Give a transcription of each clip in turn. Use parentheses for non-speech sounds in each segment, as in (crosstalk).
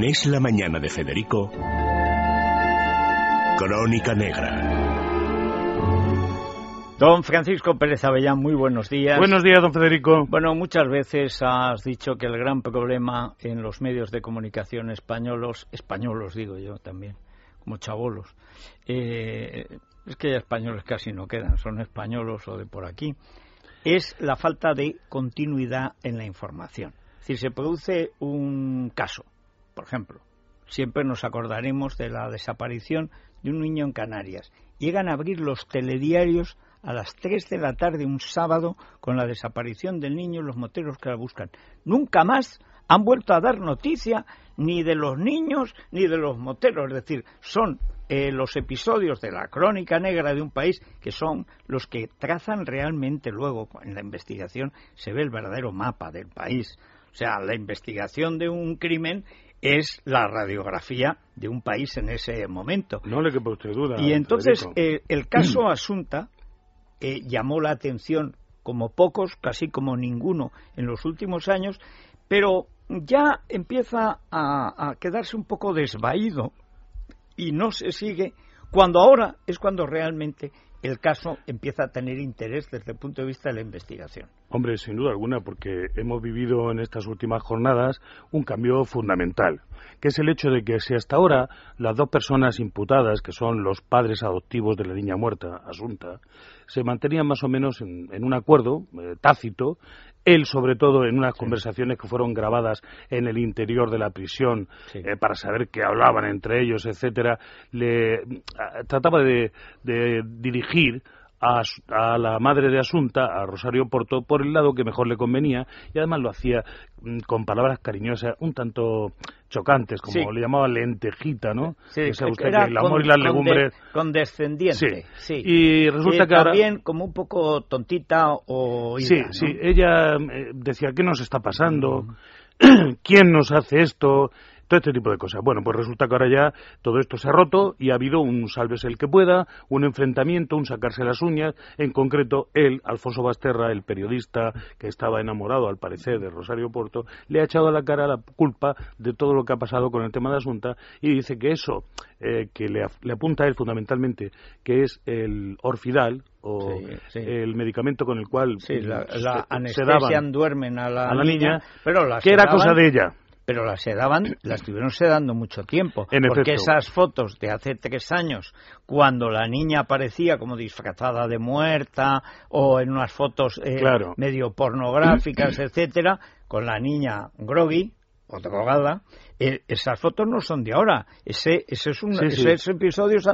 En Es la Mañana de Federico, Crónica Negra. Don Francisco Pérez Avellán, muy buenos días. Buenos días, don Federico. Bueno, muchas veces has dicho que el gran problema en los medios de comunicación españolos, españolos digo yo también, como chavolos, eh, es que españoles casi no quedan, son españolos o de por aquí, es la falta de continuidad en la información. Es decir, se produce un caso, por ejemplo, siempre nos acordaremos de la desaparición de un niño en Canarias. Llegan a abrir los telediarios a las 3 de la tarde un sábado con la desaparición del niño y los moteros que la buscan. Nunca más han vuelto a dar noticia ni de los niños ni de los moteros. Es decir, son eh, los episodios de la crónica negra de un país que son los que trazan realmente luego en la investigación se ve el verdadero mapa del país. O sea, la investigación de un crimen es la radiografía de un país en ese momento. No le quepa usted duda. Y entonces eh, el caso Asunta eh, llamó la atención como pocos, casi como ninguno en los últimos años, pero ya empieza a, a quedarse un poco desvaído y no se sigue cuando ahora es cuando realmente el caso empieza a tener interés desde el punto de vista de la investigación. Hombre, sin duda alguna, porque hemos vivido en estas últimas jornadas un cambio fundamental, que es el hecho de que si hasta ahora las dos personas imputadas, que son los padres adoptivos de la niña muerta, Asunta, se mantenían más o menos en, un acuerdo eh, tácito, él sobre todo en unas conversaciones que fueron grabadas en el interior de la prisión eh, para saber qué hablaban entre ellos, etcétera, le trataba de dirigir a, la madre de Asunta, a Rosario Porto, por el lado que mejor le convenía y además lo hacía mm, con palabras cariñosas, un tanto chocantes, como le llamaba lentejita, ¿no? Sí, el amor y las legumbres. Condescendiente, sí. Y resulta que también como un poco tontita o. sí, sí. Ella eh, decía, ¿qué nos está pasando? (clears throat) ¿Quién nos hace esto? Todo este tipo de cosas. Bueno, pues resulta que ahora ya todo esto se ha roto y ha habido un sálvese el que pueda, un enfrentamiento, un sacarse las uñas. En concreto, él, Alfonso Basterra, el periodista que estaba enamorado, al parecer, de Rosario Porto, le ha echado a la cara la culpa de todo lo que ha pasado con el tema de Asunta y dice que eso eh, que le, apunta a él fundamentalmente, que es el Orfidal, o el medicamento con el cual sí, la, anestesian, duermen a la, niña, pero que era cosa de ella pero las sedaban, (clears throat) las estuvieron sedando mucho tiempo. porque esas fotos de hace tres años, cuando la niña aparecía como disfrazada de muerta, o en unas fotos eh, medio pornográficas, (clears throat) etcétera, con la niña groggy o drogada, eh, esas fotos no son de ahora. Ese, ese es un Ese episodio es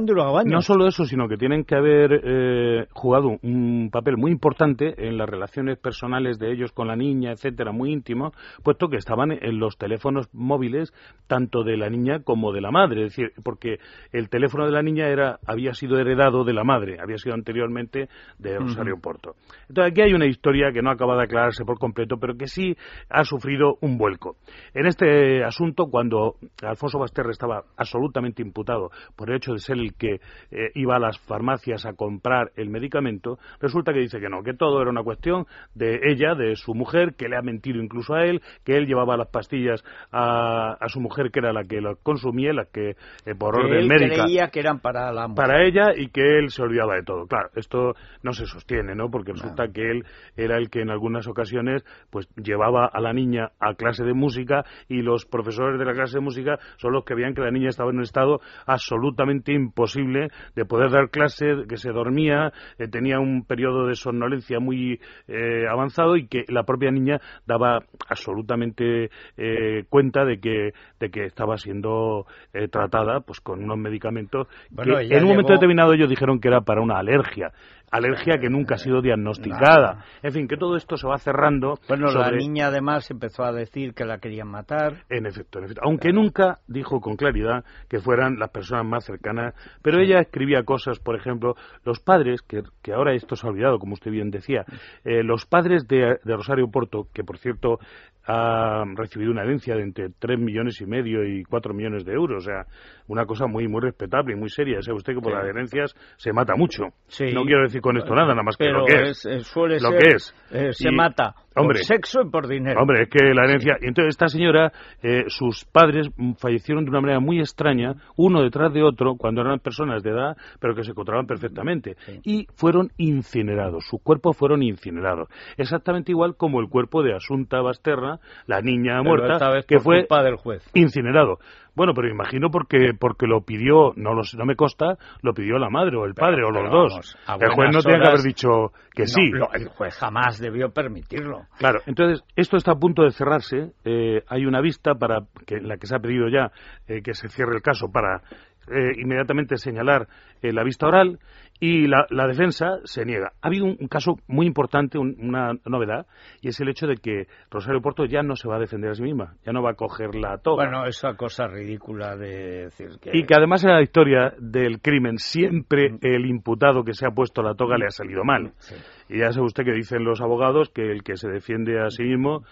No solo eso, sino que tienen que haber eh, jugado un papel muy importante en las relaciones personales de ellos con la niña, etcétera, muy íntimo, puesto que estaban en los teléfonos móviles tanto de la niña como de la madre. Es decir, porque el teléfono de la niña era había sido heredado de la madre, había sido anteriormente de Rosario Porto. Entonces aquí hay una historia que no acaba de aclararse por completo, pero que sí ha sufrido un vuelco. En este asunto, cuando Alfonso Basterra estaba absolutamente imputado por el hecho de ser el que eh, iba a las farmacias a comprar el medicamento, resulta que dice que no, que todo era una cuestión de ella, de su mujer, que le ha mentido incluso a él, que él llevaba las pastillas a, su mujer, que era la que las consumía, las que eh, por orden médica. creía que eran para la Para ella y que él se olvidaba de todo. Claro, esto no se sostiene, ¿no? Porque resulta que él era el que en algunas ocasiones pues llevaba a la niña a clase de música y los profesores de la clase de música son los que veían que la niña estaba en un estado absolutamente imposible de poder dar clase, que se dormía, eh, tenía un periodo de somnolencia muy eh, avanzado y que la propia niña daba absolutamente eh, cuenta de que, de que estaba siendo tratada pues con unos medicamentos que en un momento determinado ellos dijeron que era para una alergia alergia que nunca ha sido diagnosticada. En fin, que todo esto se va cerrando. Bueno, la niña además empezó a decir que la querían matar. En efecto, en efecto. Aunque nunca dijo con claridad que fueran las personas más cercanas, pero ella escribía cosas, por ejemplo, los padres, que, que ahora esto se ha olvidado, como usted bien decía, eh, los padres de, de Rosario Porto, que por cierto ha recibido una herencia de entre 3 millones y medio y 4 millones de euros. O sea, una cosa muy muy respetable y muy seria. Sabe usted que por las herencias se mata mucho. No quiero decir con esto nada, nada más que lo que es. suele lo ser, que es. Eh, se mata Hombre, por sexo y por dinero. Hombre, es que la herencia. Y entonces esta señora, eh, sus padres fallecieron de una manera muy extraña, uno detrás de otro, cuando eran personas de edad, pero que se encontraban perfectamente. Y fueron incinerados, sus cuerpos fueron incinerados. Exactamente igual como el cuerpo de Asunta Basterra, la niña Pero muerta, esta vez que fue culpa del juez. incinerado. Bueno, pero imagino porque porque lo pidió, no lo sé, no me consta, lo pidió la madre o el padre o los dos. vamos, el juez no tenía que haber dicho que No, sí. lo- el juez jamás debió permitirlo. Claro, entonces esto está a punto de cerrarse. eh, hay una vista para que la que se ha pedido ya eh, que se cierre el caso para eh, inmediatamente señalar eh, la vista oral y la, la defensa se niega. Ha habido un, un caso muy importante, un- una novedad, y es el hecho de que Rosario Porto ya no se va a defender a sí misma, ya no va a coger la toga. Bueno, esa cosa ridícula de decir que... Y que además en la historia del crimen siempre el imputado que se ha puesto la toga le ha salido mal. Sí. Y ya sabe usted que dicen los abogados que el que se defiende a sí mismo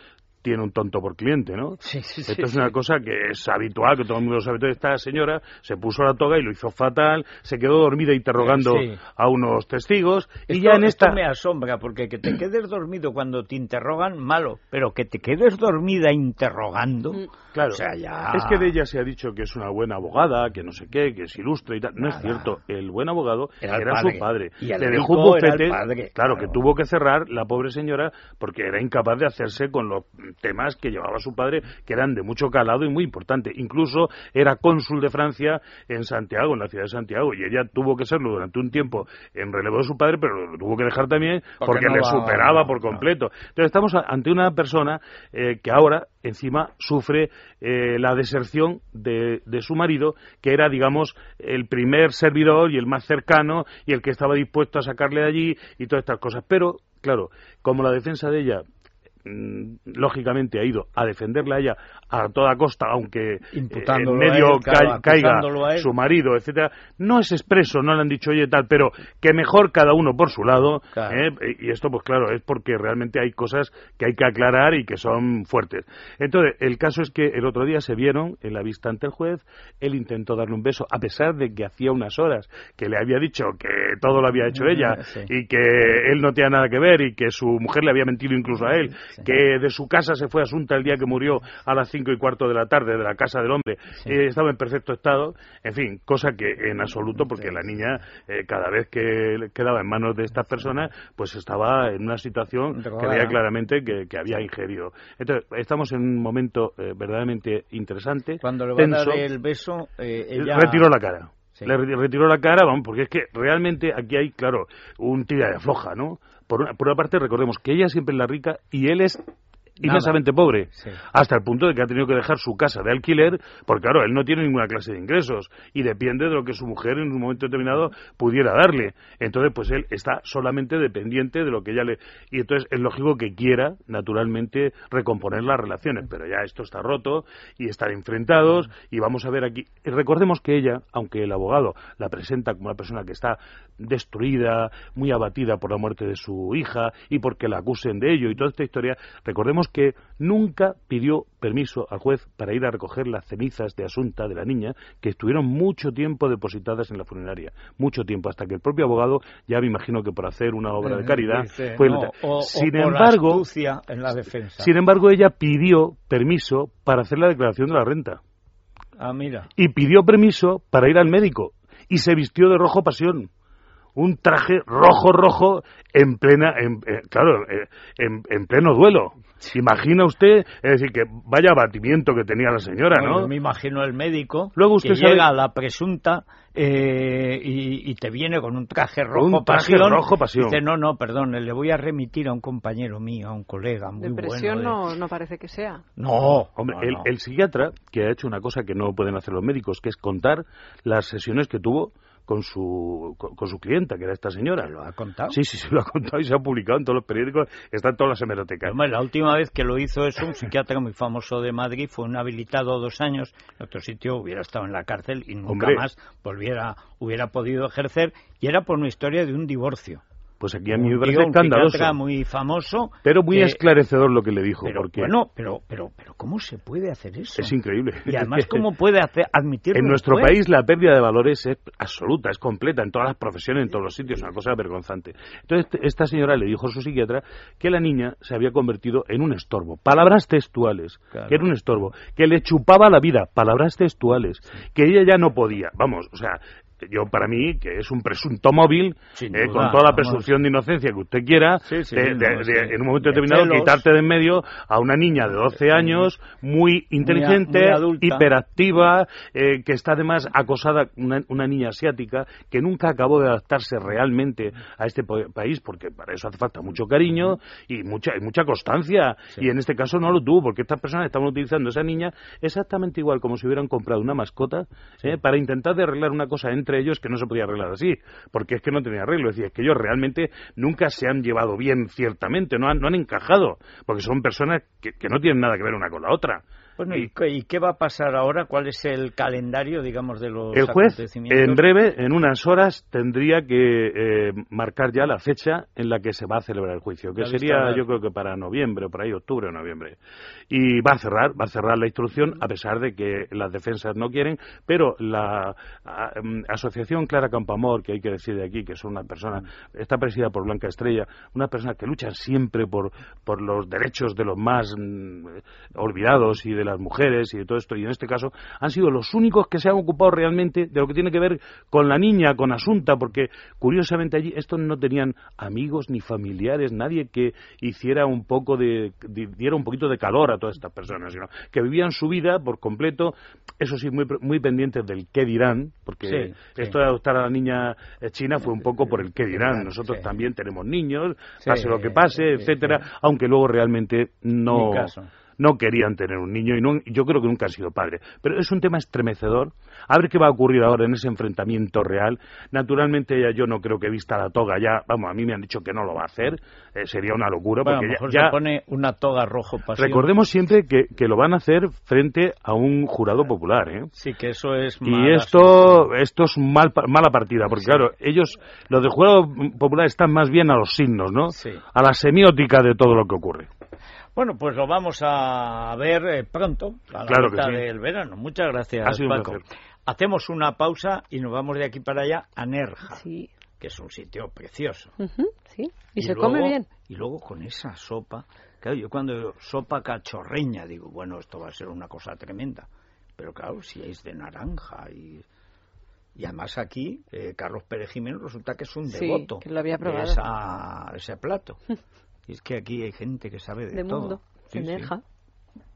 tiene un tonto por cliente, ¿no? Sí, (laughs) sí, sí, Esto es sí. una cosa que es habitual, que todo el mundo lo sabe. Entonces, esta señora se puso la toga y lo hizo fatal, se quedó dormida interrogando Sí. a unos testigos y ya en esta... esto me asombra, porque que te (clears throat) quedes dormido cuando te interrogan, malo, pero que te quedes dormida interrogando, Claro, o sea, ya... es que de ella se ha dicho que es una buena abogada, que no sé qué, que es ilustre y tal. No es cierto. El buen abogado Era su padre. Y el Le dejó un bufete, padre, claro, claro. que tuvo que cerrar la pobre señora porque era incapaz de hacerse con los temas que llevaba su padre, que eran de mucho calado y muy importante. Incluso era cónsul de Francia en Santiago, en la ciudad de Santiago, y ella tuvo que serlo durante un tiempo en relevo de su padre, pero lo tuvo que dejar también Porque porque, no le va- superaba por completo. Entonces estamos ante una persona eh, que ahora encima sufre eh, la deserción de, de su marido, que era, digamos, el primer servidor y el más cercano y el que estaba dispuesto a sacarle de allí y todas estas cosas. Pero, claro, como la defensa de ella lógicamente ha ido a defenderla a ella a toda costa, aunque en medio él, claro, ca- caiga su marido, etcétera, no es expreso, no le han dicho oye tal, pero que mejor cada uno por su lado, Claro. ¿eh? y esto pues claro, es porque realmente hay cosas que hay que aclarar y que son fuertes. Entonces, el caso es que el otro día se vieron en la vista ante el juez, él intentó darle un beso, a pesar de que hacía unas horas que le había dicho que todo lo había hecho ella Sí. y que él no tenía nada que ver y que su mujer le había mentido incluso a él, que de su casa se fue Asunta el día que murió a las cinco y cuarto de la tarde de la casa del hombre, eh, estaba en perfecto estado, en fin, cosa que en absoluto, porque la niña eh, cada vez que quedaba en manos de estas personas, pues estaba en una situación que veía claramente que, que había ingerido. Entonces, estamos en un momento eh, verdaderamente interesante. Cuando le va a dar el beso, eh, ella... Retiró la cara. Le re- retiró la cara, vamos, porque es que realmente aquí hay, claro, un tira de floja, ¿no? Por una, por una parte, recordemos que ella siempre es la rica y él es inmensamente pobre, Sí. hasta el punto de que ha tenido que dejar su casa de alquiler, porque claro, él no tiene ninguna clase de ingresos y depende de lo que su mujer en un momento determinado pudiera darle. Entonces, pues él está solamente dependiente de lo que ella le... Y entonces es lógico que quiera, naturalmente, recomponer las relaciones, pero ya esto está roto y están enfrentados y vamos a ver aquí... y Recordemos que ella, aunque el abogado la presenta como una persona que está destruida, muy abatida por la muerte de su hija y porque la acusen de ello y toda esta historia, recordemos que nunca pidió permiso al juez para ir a recoger las cenizas de Asunta, de la niña, que estuvieron mucho tiempo depositadas en la funeraria. Mucho tiempo, hasta que el propio abogado, ya me imagino que por hacer una obra de caridad, Dice, fue... no, o, sin embargo, en la defensa. sin embargo, ella pidió permiso para hacer la declaración de la renta Ah, mira. y pidió permiso para ir al médico y se vistió de rojo pasión. Un traje rojo, rojo, en plena, en, eh, claro, eh, en, en pleno duelo. Imagina usted, es decir, que vaya abatimiento que tenía la señora, ¿no? me imagino el médico Luego usted que sabe- llega a la presunta eh, y, y te viene con un traje rojo Un traje pasión. rojo pasión. Dice, no, no, perdón, le voy a remitir a un compañero mío, a un colega muy Depresión bueno. de- no, no parece que sea. No, Hombre, no, el, no. el psiquiatra que ha hecho una cosa que no pueden hacer los médicos, que es contar las sesiones que tuvo con su, con, con su clienta, que era esta señora. ¿Lo ha contado? Sí, sí, se lo ha contado y se ha publicado en todos los periódicos, está en todas las hemerotecas. Hombre, la última vez que lo hizo eso, un psiquiatra muy famoso de Madrid, fue un habilitado dos años, en otro sitio hubiera estado en la cárcel y nunca Hombre. más volviera, hubiera podido ejercer, y era por una historia de un divorcio. Pues aquí a mí me parece escandaloso. muy famoso. Pero muy esclarecedor lo que le dijo. Pero, porque Bueno, pero, pero, pero ¿cómo se puede hacer eso? Es increíble. Y además, ¿cómo puede hacer, admitirlo? En nuestro país la pérdida de valores es absoluta, es completa, en todas las profesiones, en todos los sitios, una cosa vergonzante. Entonces, esta señora le dijo a su psiquiatra que la niña se había convertido en un estorbo. Palabras textuales, que era un estorbo, que le chupaba la vida, palabras textuales, que ella ya no podía. Vamos, o sea, yo para mí, que es un presunto móvil, eh, con toda la presunción de inocencia que usted quiera, en un momento determinado quitarte de en medio a una niña de 12 años, muy inteligente, hiperactiva, eh, que está además acosada, una, niña asiática, que nunca acabó de adaptarse realmente a este país, porque para eso hace falta mucho cariño y mucha, mucha constancia, y en este caso no lo tuvo, porque estas personas estaban utilizando a esa niña exactamente igual como si hubieran comprado una mascota, eh, para intentar de arreglar una cosa entre ellos que no se podía arreglar así, porque es que no tenía arreglo. Es decir, es que ellos realmente nunca se han llevado bien, ciertamente, no han, no han encajado, porque son personas que no tienen nada que ver una con la otra. Bueno, ¿y, qué va a pasar ahora? ¿Cuál es el calendario, digamos, de los El juez, en breve, en unas horas, tendría que eh, marcar ya la fecha en la que se va a celebrar el juicio, que sería, yo creo que para noviembre, o por ahí, octubre o noviembre. Y va a cerrar, va a cerrar la instrucción, a pesar de que las defensas no quieren, pero la mm, Asociación Clara Campamor, que hay que decir de aquí, que son una persona, está presidida por Blanca Estrella, una persona que lucha siempre por, por los derechos de los más mm, olvidados y de las mujeres y de todo esto, y en este caso han sido los únicos que se han ocupado realmente de lo que tiene que ver con la niña, con Asunta, porque curiosamente allí estos no tenían amigos ni familiares, nadie que hiciera un poco de, diera un poquito de calor a todas estas personas, sino que vivían su vida por completo, eso sí, muy, muy pendientes del qué dirán, porque esto de adoptar a la niña eh, china fue un poco por el qué dirán. Nosotros también tenemos niños, pase lo que pase, etcétera, aunque luego realmente no no querían tener un niño y no, yo creo que nunca han sido padres. Pero es un tema estremecedor. A ver qué va a ocurrir ahora en ese enfrentamiento real. Naturalmente ya yo no creo que vista la toga ya, vamos, a mí me han dicho que no lo va a hacer. Eh, sería una locura porque ya, se pone una toga rojo Recordemos siempre que, que, lo van a hacer frente a un jurado popular, ¿eh? Sí, que eso es Y esto esto es mal, mala partida, porque claro, ellos los de jurado popular están más bien a los signos, ¿no? A la semiótica de todo lo que ocurre. Bueno, pues lo vamos a ver eh, pronto, a la claro del verano. Muchas gracias, Paco. Hacemos una pausa y nos vamos de aquí para allá a Nerja, que es un sitio precioso. sí, y, se come bien. Y luego con esa sopa, claro, yo cuando sopa cachorreña digo, bueno, esto va a ser una cosa tremenda. Pero claro, si es de naranja y y además aquí, eh, Carlos Pérez Jiménez resulta que es un devoto que lo había probado. de ese plato. (laughs) Y es que aquí hay gente que sabe de, de todo. Mundo, sí,